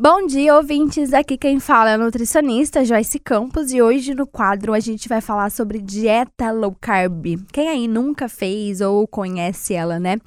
Bom dia, ouvintes! Aqui quem fala é a nutricionista Joyce Campos e hoje no quadro a gente vai falar sobre dieta low carb. Quem aí nunca fez ou conhece ela, né?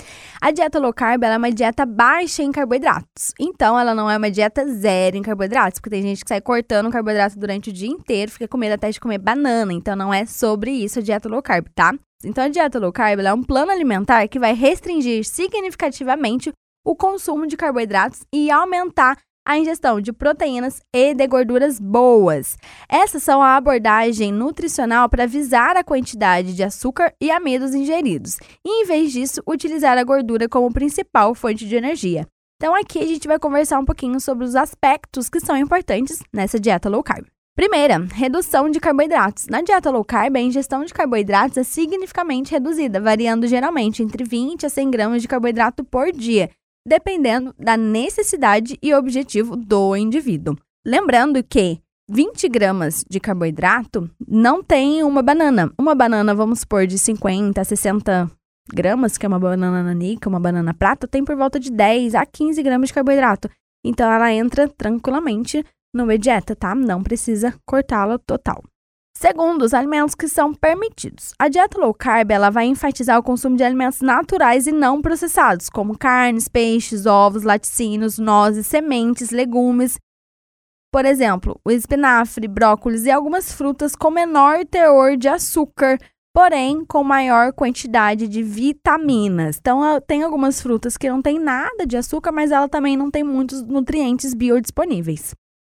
A dieta low carb é uma dieta baixa em carboidratos. Então, ela não é uma dieta zero em carboidratos, porque tem gente que sai cortando carboidrato durante o dia inteiro, fica com medo até de comer banana. Então, não é sobre isso a dieta low carb, tá? Então, a dieta low carb é um plano alimentar que vai restringir significativamente o consumo de carboidratos e aumentar a ingestão de proteínas e de gorduras boas. Essas são a abordagem nutricional para visar a quantidade de açúcar e amidos ingeridos, e em vez disso, utilizar a gordura como principal fonte de energia. Então aqui a gente vai conversar um pouquinho sobre os aspectos que são importantes nessa dieta low carb. Primeira, redução de carboidratos. Na dieta low carb, a ingestão de carboidratos é significativamente reduzida, variando geralmente entre 20 a 100 gramas de carboidrato por dia, dependendo da necessidade e objetivo do indivíduo. Lembrando que 20 gramas de carboidrato não tem uma banana. Uma banana, vamos supor, de 50 a 60 gramas, que é uma banana nanica, uma banana prata, tem por volta de 10 a 15 gramas de carboidrato. Então, ela entra tranquilamente numa dieta, tá? Não precisa cortá-la total. Segundo, os alimentos que são permitidos. A dieta low carb ela vai enfatizar o consumo de alimentos naturais e não processados, como carnes, peixes, ovos, laticínios, nozes, sementes, legumes. Por exemplo, o espinafre, brócolis e algumas frutas com menor teor de açúcar, porém com maior quantidade de vitaminas. Então, tem algumas frutas que não tem nada de açúcar, mas ela também não tem muitos nutrientes biodisponíveis.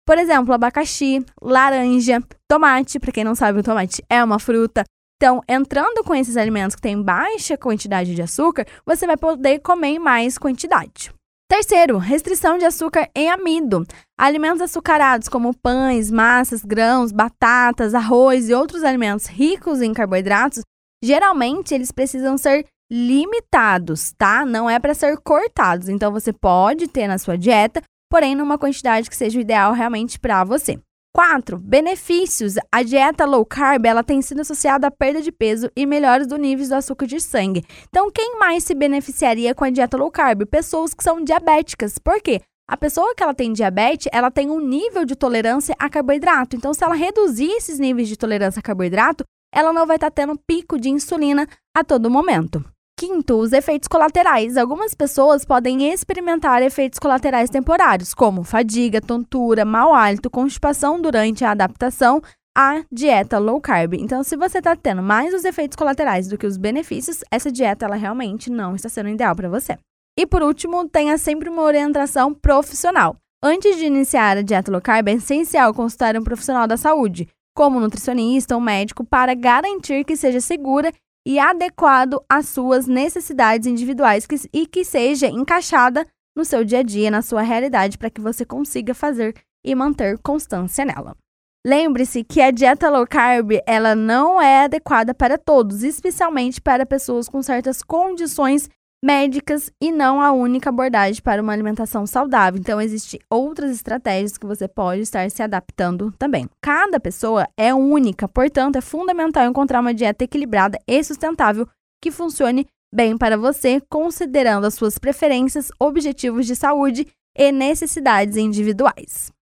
Por exemplo, abacaxi, laranja, tomate. Para quem não sabe, o tomate é uma fruta. Então, entrando com esses alimentos que têm baixa quantidade de açúcar, você vai poder comer em mais quantidade. Terceiro, restrição de açúcar em amido. Alimentos açucarados como pães, massas, grãos, batatas, arroz e outros alimentos ricos em carboidratos, geralmente eles precisam ser limitados, tá? Não é para ser cortados. Então você pode ter na sua dieta, porém numa quantidade que seja o ideal realmente para você. 4. Benefícios. A dieta low carb ela tem sido associada à perda de peso e melhores do níveis do açúcar de sangue. Então, quem mais se beneficiaria com a dieta low carb? Pessoas que são diabéticas. Por quê? A pessoa que ela tem diabetes, ela tem um nível de tolerância a carboidrato. Então, se ela reduzir esses níveis de tolerância a carboidrato, ela não vai estar tá tendo pico de insulina a todo momento. Quinto, os efeitos colaterais. Algumas pessoas podem experimentar efeitos colaterais temporários, como fadiga, tontura, mau hálito, constipação durante a adaptação à dieta low carb. Então, se você está tendo mais os efeitos colaterais do que os benefícios, essa dieta ela realmente não está sendo ideal para você. E por último, tenha sempre uma orientação profissional. Antes de iniciar a dieta low carb, é essencial consultar um profissional da saúde, como um nutricionista ou médico, para garantir que seja segura e adequado às suas necessidades individuais que, e que seja encaixada no seu dia a dia, na sua realidade, para que você consiga fazer e manter constância nela. Lembre-se que a dieta low carb ela não é adequada para todos, especialmente para pessoas com certas condições médicas e não a única abordagem para uma alimentação saudável. Então, existem outras estratégias que você pode estar se adaptando também. Cada pessoa é única, portanto, é fundamental encontrar uma dieta equilibrada e sustentável que funcione bem para você, considerando as suas preferências, objetivos de saúde e necessidades individuais.